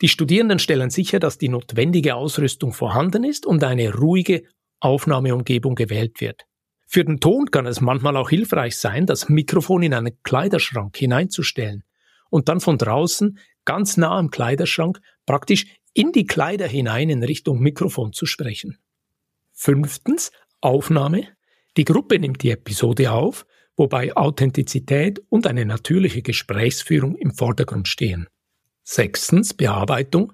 Die Studierenden stellen sicher, dass die notwendige Ausrüstung vorhanden ist und eine ruhige Aufnahmeumgebung gewählt wird. Für den Ton kann es manchmal auch hilfreich sein, das Mikrofon in einen Kleiderschrank hineinzustellen und dann von draußen ganz nah am Kleiderschrank praktisch in die Kleider hinein in Richtung Mikrofon zu sprechen. Fünftens Aufnahme. Die Gruppe nimmt die Episode auf wobei Authentizität und eine natürliche Gesprächsführung im Vordergrund stehen. Sechstens Bearbeitung.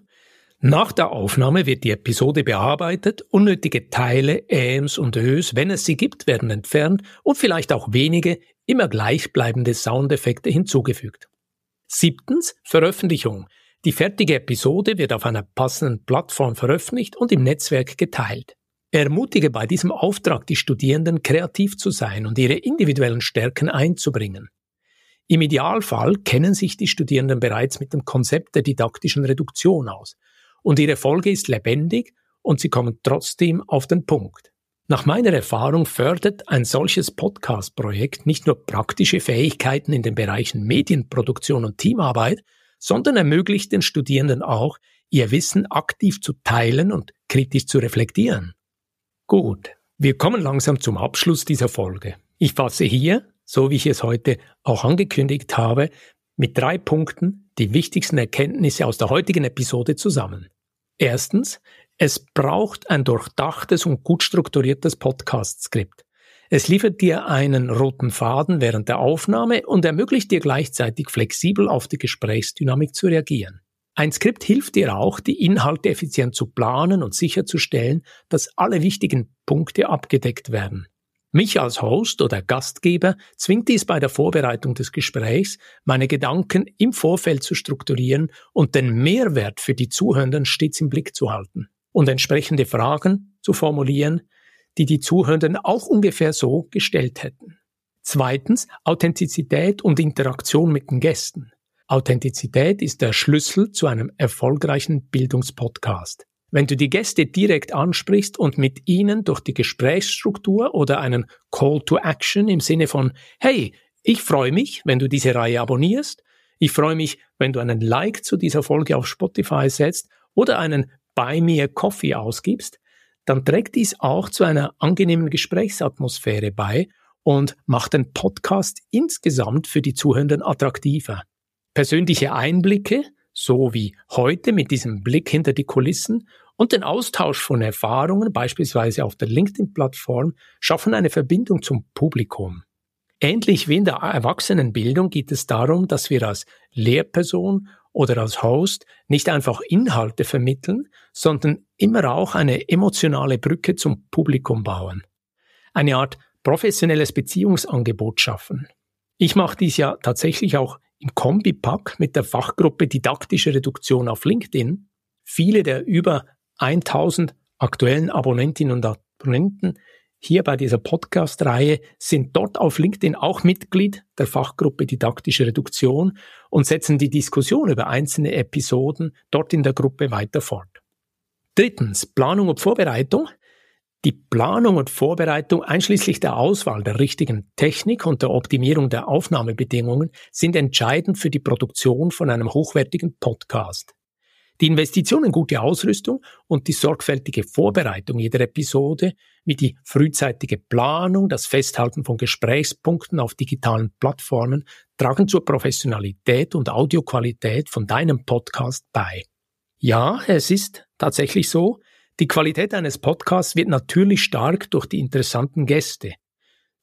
Nach der Aufnahme wird die Episode bearbeitet, unnötige Teile, Äms und Ös, wenn es sie gibt, werden entfernt und vielleicht auch wenige, immer gleichbleibende Soundeffekte hinzugefügt. Siebtens Veröffentlichung. Die fertige Episode wird auf einer passenden Plattform veröffentlicht und im Netzwerk geteilt. Ermutige bei diesem Auftrag die Studierenden, kreativ zu sein und ihre individuellen Stärken einzubringen. Im Idealfall kennen sich die Studierenden bereits mit dem Konzept der didaktischen Reduktion aus und ihre Folge ist lebendig und sie kommen trotzdem auf den Punkt. Nach meiner Erfahrung fördert ein solches Podcast-Projekt nicht nur praktische Fähigkeiten in den Bereichen Medienproduktion und Teamarbeit, sondern ermöglicht den Studierenden auch, ihr Wissen aktiv zu teilen und kritisch zu reflektieren. Gut, Wir kommen langsam zum Abschluss dieser Folge. Ich fasse hier, so wie ich es heute auch angekündigt habe, mit drei Punkten die wichtigsten Erkenntnisse aus der heutigen Episode zusammen. Erstens, es braucht ein durchdachtes und gut strukturiertes Podcast-Skript. Es liefert dir einen roten Faden während der Aufnahme und ermöglicht dir gleichzeitig flexibel auf die Gesprächsdynamik zu reagieren. Ein Skript hilft dir auch, die Inhalte effizient zu planen und sicherzustellen, dass alle wichtigen Punkte abgedeckt werden. Mich als Host oder Gastgeber zwingt dies bei der Vorbereitung des Gesprächs, meine Gedanken im Vorfeld zu strukturieren und den Mehrwert für die Zuhörenden stets im Blick zu halten und entsprechende Fragen zu formulieren, die die Zuhörenden auch ungefähr so gestellt hätten. Zweitens Authentizität und Interaktion mit den Gästen. Authentizität ist der Schlüssel zu einem erfolgreichen Bildungspodcast. Wenn du die Gäste direkt ansprichst und mit ihnen durch die Gesprächsstruktur oder einen Call to Action im Sinne von, hey, ich freue mich, wenn du diese Reihe abonnierst, ich freue mich, wenn du einen Like zu dieser Folge auf Spotify setzt oder einen Buy Me a Coffee ausgibst, dann trägt dies auch zu einer angenehmen Gesprächsatmosphäre bei und macht den Podcast insgesamt für die Zuhörenden attraktiver. Persönliche Einblicke, so wie heute mit diesem Blick hinter die Kulissen und den Austausch von Erfahrungen, beispielsweise auf der LinkedIn-Plattform, schaffen eine Verbindung zum Publikum. Ähnlich wie in der Erwachsenenbildung geht es darum, dass wir als Lehrperson oder als Host nicht einfach Inhalte vermitteln, sondern immer auch eine emotionale Brücke zum Publikum bauen. Eine Art professionelles Beziehungsangebot schaffen. Ich mache dies ja tatsächlich auch im Kombipack mit der Fachgruppe Didaktische Reduktion auf LinkedIn. Viele der über 1000 aktuellen Abonnentinnen und Abonnenten hier bei dieser Podcast-Reihe sind dort auf LinkedIn auch Mitglied der Fachgruppe Didaktische Reduktion und setzen die Diskussion über einzelne Episoden dort in der Gruppe weiter fort. Drittens, Planung und Vorbereitung. Die Planung und Vorbereitung einschließlich der Auswahl der richtigen Technik und der Optimierung der Aufnahmebedingungen sind entscheidend für die Produktion von einem hochwertigen Podcast. Die Investition in gute Ausrüstung und die sorgfältige Vorbereitung jeder Episode, wie die frühzeitige Planung, das Festhalten von Gesprächspunkten auf digitalen Plattformen, tragen zur Professionalität und Audioqualität von deinem Podcast bei. Ja, es ist tatsächlich so, die Qualität eines Podcasts wird natürlich stark durch die interessanten Gäste,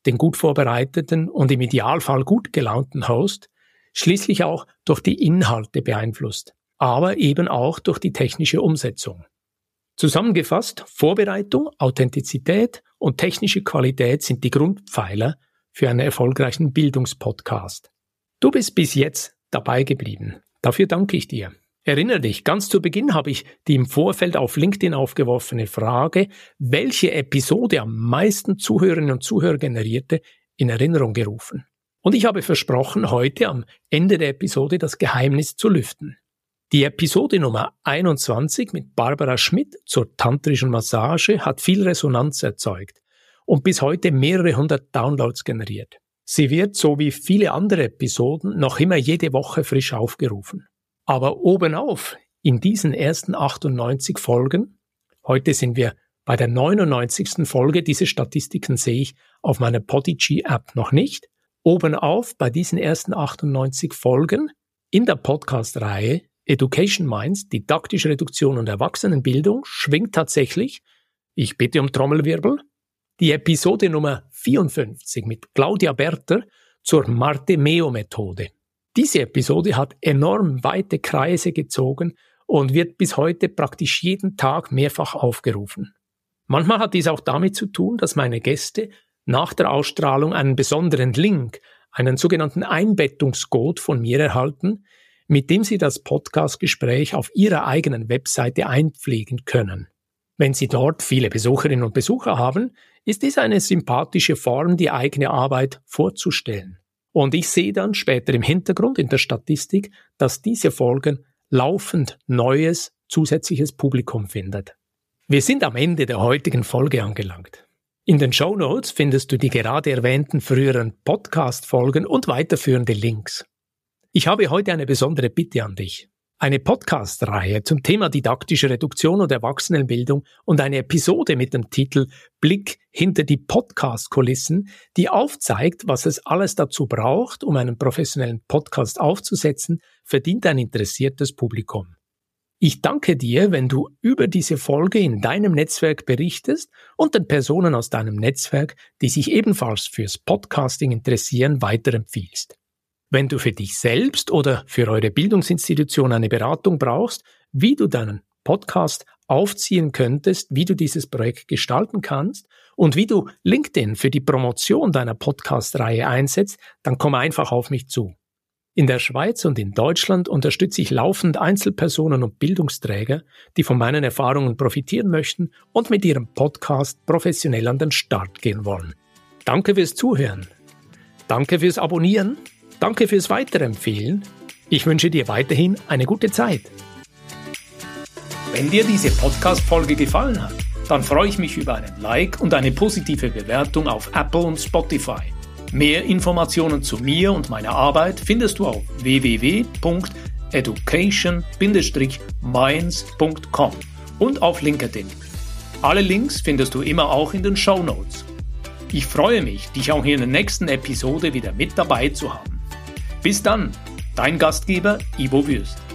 den gut vorbereiteten und im Idealfall gut gelaunten Host, schließlich auch durch die Inhalte beeinflusst aber eben auch durch die technische Umsetzung. Zusammengefasst, Vorbereitung, Authentizität und technische Qualität sind die Grundpfeiler für einen erfolgreichen Bildungspodcast. Du bist bis jetzt dabei geblieben. Dafür danke ich dir. Erinnere dich, ganz zu Beginn habe ich die im Vorfeld auf LinkedIn aufgeworfene Frage, welche Episode am meisten Zuhörerinnen und Zuhörer generierte, in Erinnerung gerufen. Und ich habe versprochen, heute am Ende der Episode das Geheimnis zu lüften. Die Episode Nummer 21 mit Barbara Schmidt zur tantrischen Massage hat viel Resonanz erzeugt und bis heute mehrere hundert Downloads generiert. Sie wird, so wie viele andere Episoden, noch immer jede Woche frisch aufgerufen. Aber obenauf, in diesen ersten 98 Folgen, heute sind wir bei der 99. Folge, diese Statistiken sehe ich auf meiner Podigy-App noch nicht, obenauf bei diesen ersten 98 Folgen in der Podcast-Reihe Education Minds, didaktische Reduktion und Erwachsenenbildung, schwingt tatsächlich, ich bitte um Trommelwirbel, die Episode Nummer 54 mit Claudia Berter zur Marte-Meo-Methode. Diese Episode hat enorm weite Kreise gezogen und wird bis heute praktisch jeden Tag mehrfach aufgerufen. Manchmal hat dies auch damit zu tun, dass meine Gäste nach der Ausstrahlung einen besonderen Link, einen sogenannten Einbettungscode von mir erhalten, mit dem Sie das Podcastgespräch auf Ihrer eigenen Webseite einpflegen können. Wenn Sie dort viele Besucherinnen und Besucher haben, ist es eine sympathische Form, die eigene Arbeit vorzustellen. Und ich sehe dann später im Hintergrund in der Statistik, dass diese Folgen laufend neues, zusätzliches Publikum findet. Wir sind am Ende der heutigen Folge angelangt. In den Show Notes findest du die gerade erwähnten früheren Podcast-Folgen und weiterführende Links. Ich habe heute eine besondere Bitte an dich. Eine Podcast-Reihe zum Thema didaktische Reduktion und Erwachsenenbildung und eine Episode mit dem Titel Blick hinter die Podcast-Kulissen, die aufzeigt, was es alles dazu braucht, um einen professionellen Podcast aufzusetzen, verdient ein interessiertes Publikum. Ich danke dir, wenn du über diese Folge in deinem Netzwerk berichtest und den Personen aus deinem Netzwerk, die sich ebenfalls fürs Podcasting interessieren, weiterempfiehlst. Wenn du für dich selbst oder für eure Bildungsinstitution eine Beratung brauchst, wie du deinen Podcast aufziehen könntest, wie du dieses Projekt gestalten kannst und wie du LinkedIn für die Promotion deiner Podcast-Reihe einsetzt, dann komm einfach auf mich zu. In der Schweiz und in Deutschland unterstütze ich laufend Einzelpersonen und Bildungsträger, die von meinen Erfahrungen profitieren möchten und mit ihrem Podcast professionell an den Start gehen wollen. Danke fürs Zuhören. Danke fürs Abonnieren. Danke fürs Weiterempfehlen. Ich wünsche dir weiterhin eine gute Zeit. Wenn dir diese Podcast-Folge gefallen hat, dann freue ich mich über einen Like und eine positive Bewertung auf Apple und Spotify. Mehr Informationen zu mir und meiner Arbeit findest du auf www.education-minds.com und auf LinkedIn. Alle Links findest du immer auch in den Show Notes. Ich freue mich, dich auch in der nächsten Episode wieder mit dabei zu haben. Bis dann, dein Gastgeber Ivo Würst.